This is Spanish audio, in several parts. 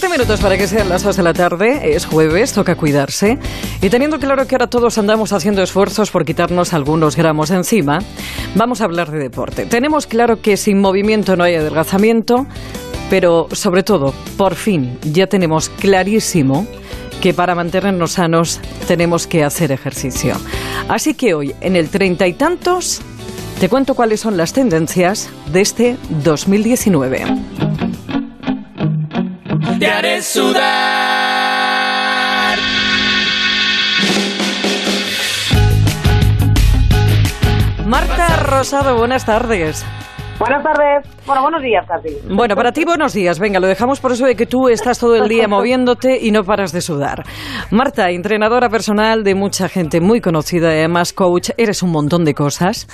Siete minutos para que sean las dos de la tarde. Es jueves, toca cuidarse. Y teniendo claro que ahora todos andamos haciendo esfuerzos por quitarnos algunos gramos encima, vamos a hablar de deporte. Tenemos claro que sin movimiento no hay adelgazamiento, pero sobre todo, por fin, ya tenemos clarísimo que para mantenernos sanos tenemos que hacer ejercicio. Así que hoy, en el treinta y tantos, te cuento cuáles son las tendencias de este 2019. Te haré sudar. Marta Rosado, buenas tardes. Buenas tardes. Bueno, buenos días casi. Bueno, para ti buenos días. Venga, lo dejamos por eso de que tú estás todo el día moviéndote y no paras de sudar. Marta, entrenadora personal de mucha gente muy conocida y además coach, eres un montón de cosas.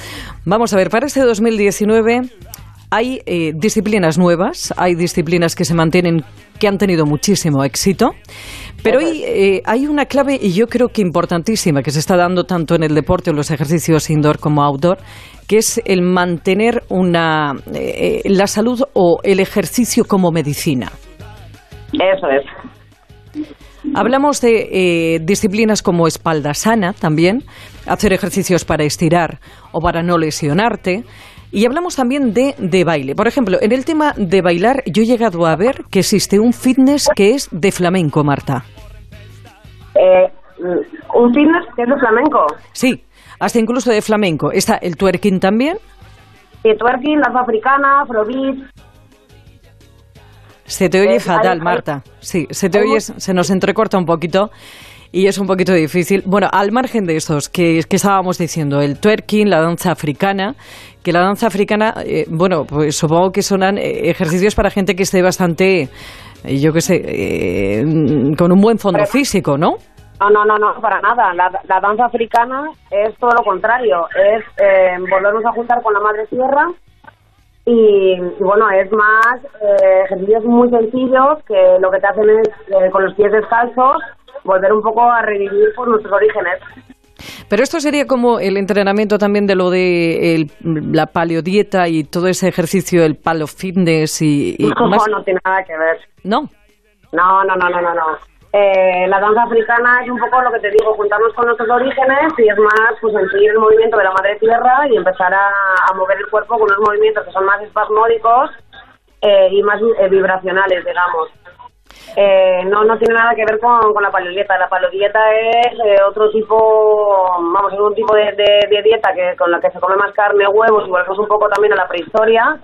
Vamos a ver, para este 2019 hay eh, disciplinas nuevas, hay disciplinas que se mantienen, que han tenido muchísimo éxito, pero hoy eh, hay una clave y yo creo que importantísima que se está dando tanto en el deporte o los ejercicios indoor como outdoor, que es el mantener una, eh, la salud o el ejercicio como medicina. Eso es. Hablamos de eh, disciplinas como espalda sana también, hacer ejercicios para estirar o para no lesionarte. Y hablamos también de, de baile. Por ejemplo, en el tema de bailar, yo he llegado a ver que existe un fitness que es de flamenco, Marta. Eh, un fitness que es de flamenco. Sí, hasta incluso de flamenco. Está el twerking también. Y twerking, danza africana, afrobeat. Se te oye Eh, fatal, hay- hay- Marta. Sí, se te oye, se nos entrecorta un poquito y es un poquito difícil. Bueno, al margen de estos que, que estábamos diciendo, el twerking, la danza africana, que la danza africana, eh, bueno, pues supongo que son eh, ejercicios para gente que esté bastante, eh, yo qué sé, eh, con un buen fondo físico, ¿no? No, no, no, no, para nada. La, la danza africana es todo lo contrario. Es eh, volvernos a juntar con la madre tierra. Y, bueno, es más eh, ejercicios muy sencillos que lo que te hacen es, con los pies descalzos, volver un poco a revivir por nuestros orígenes. Pero esto sería como el entrenamiento también de lo de el- la paleodieta y todo ese ejercicio, el palo fitness y, y No, más- no tiene nada que ver. No. No, no, no, no, no, no. Eh, la danza africana es un poco lo que te digo, juntarnos con nuestros orígenes y es más pues sentir el movimiento de la madre tierra y empezar a, a mover el cuerpo con unos movimientos que son más espasmódicos eh, y más eh, vibracionales, digamos. Eh, no, no tiene nada que ver con, con la paleodieta. La paleodieta es eh, otro tipo, vamos, es un tipo de, de- dieta que con la que se come más carne, huevos y volvemos un poco también a la prehistoria,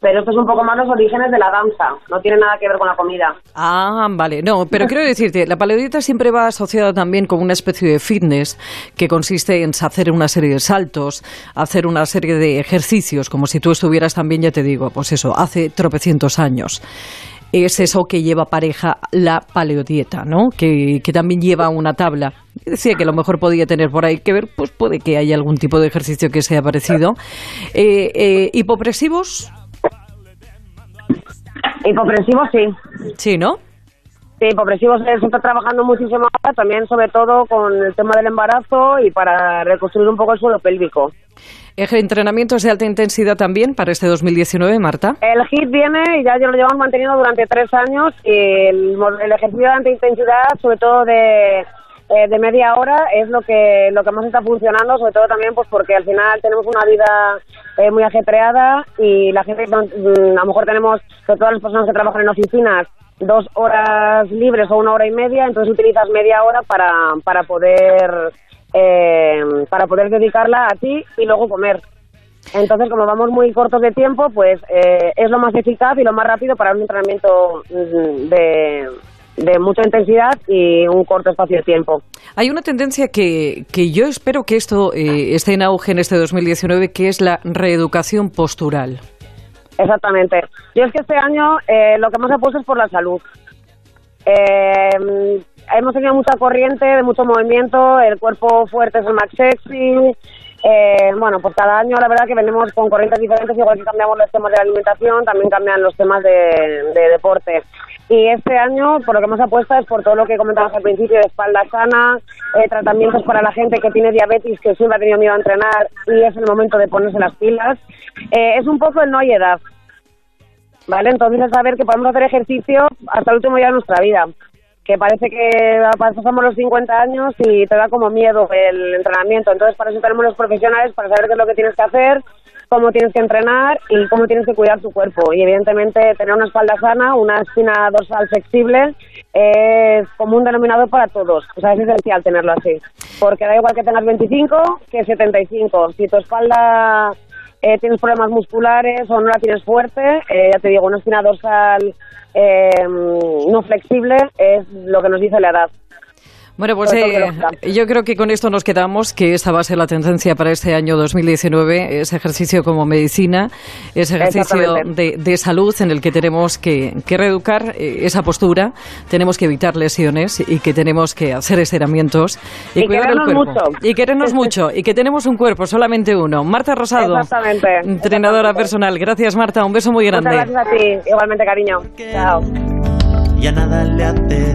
pero esto es un poco más los orígenes de la danza. No tiene nada que ver con la comida. Ah, vale. No, pero quiero decirte, la paleodieta siempre va asociada también con una especie de fitness que consiste en hacer una serie de saltos, hacer una serie de ejercicios, como si tú estuvieras también, ya te digo, pues eso, hace tropecientos años. Es eso que lleva pareja la paleodieta, ¿no? Que, que también lleva una tabla. Decía que a lo mejor podía tener por ahí que ver, pues puede que haya algún tipo de ejercicio que sea parecido. Eh, eh, ¿Hipopresivos? Hipopresivos sí. Sí, ¿no? Sí, hipopresivos eh, se está trabajando muchísimo ahora, también sobre todo con el tema del embarazo y para reconstruir un poco el suelo pélvico. ¿Entrenamientos de alta intensidad también para este 2019, Marta? El HIT viene y ya lo llevamos manteniendo durante tres años y el ejercicio de alta intensidad, sobre todo de, eh, de media hora, es lo que lo que más está funcionando, sobre todo también pues porque al final tenemos una vida eh, muy ajetreada y la gente, mm, a lo mejor tenemos, sobre todo las personas que trabajan en oficinas, dos horas libres o una hora y media, entonces utilizas media hora para, para poder eh, para poder dedicarla a ti y luego comer. Entonces, como vamos muy cortos de tiempo, pues eh, es lo más eficaz y lo más rápido para un entrenamiento mm, de, de mucha intensidad y un corto espacio de tiempo. Hay una tendencia que, que yo espero que esto eh, esté en auge en este 2019, que es la reeducación postural. Exactamente. Yo es que este año eh, lo que más apuesto es por la salud. Eh, hemos tenido mucha corriente, de mucho movimiento, el cuerpo fuerte es el más sexy. Eh, bueno, pues cada año la verdad que venimos con corrientes diferentes, igual que cambiamos los temas de la alimentación, también cambian los temas de, de deporte. Y este año, por lo que más apuesta es por todo lo que comentabas al principio, de espalda sana, eh, tratamientos para la gente que tiene diabetes, que siempre ha tenido miedo a entrenar y es el momento de ponerse las pilas. Eh, es un poco el no hay edad. ¿vale? Entonces es saber que podemos hacer ejercicio hasta el último día de nuestra vida. Que parece que pasamos los 50 años y te da como miedo el entrenamiento. Entonces para eso tenemos los profesionales para saber qué es lo que tienes que hacer, cómo tienes que entrenar y cómo tienes que cuidar tu cuerpo. Y evidentemente tener una espalda sana, una espina dorsal flexible es como un denominador para todos. O sea, es esencial tenerlo así. Porque da igual que tengas 25 que 75. Si tu espalda eh, tienes problemas musculares o no la tienes fuerte, eh, ya te digo, una espina dorsal eh, no flexible es lo que nos dice la edad. Bueno, pues eh, yo creo que con esto nos quedamos, que esta va a ser la tendencia para este año 2019, ese ejercicio como medicina, ese ejercicio de, salud en el que tenemos que, reeducar eh, esa postura, tenemos que evitar lesiones y que tenemos que hacer estiramientos y, cuidar el cuerpo. Mucho. Y querernos mucho y que tenemos un cuerpo, solamente uuno. Marta Rosado, entrenadora personal. Gracias, Marta. Un beso muy grande. gracias a ti. Igualmente, cariño. Chao. Ya nada le hace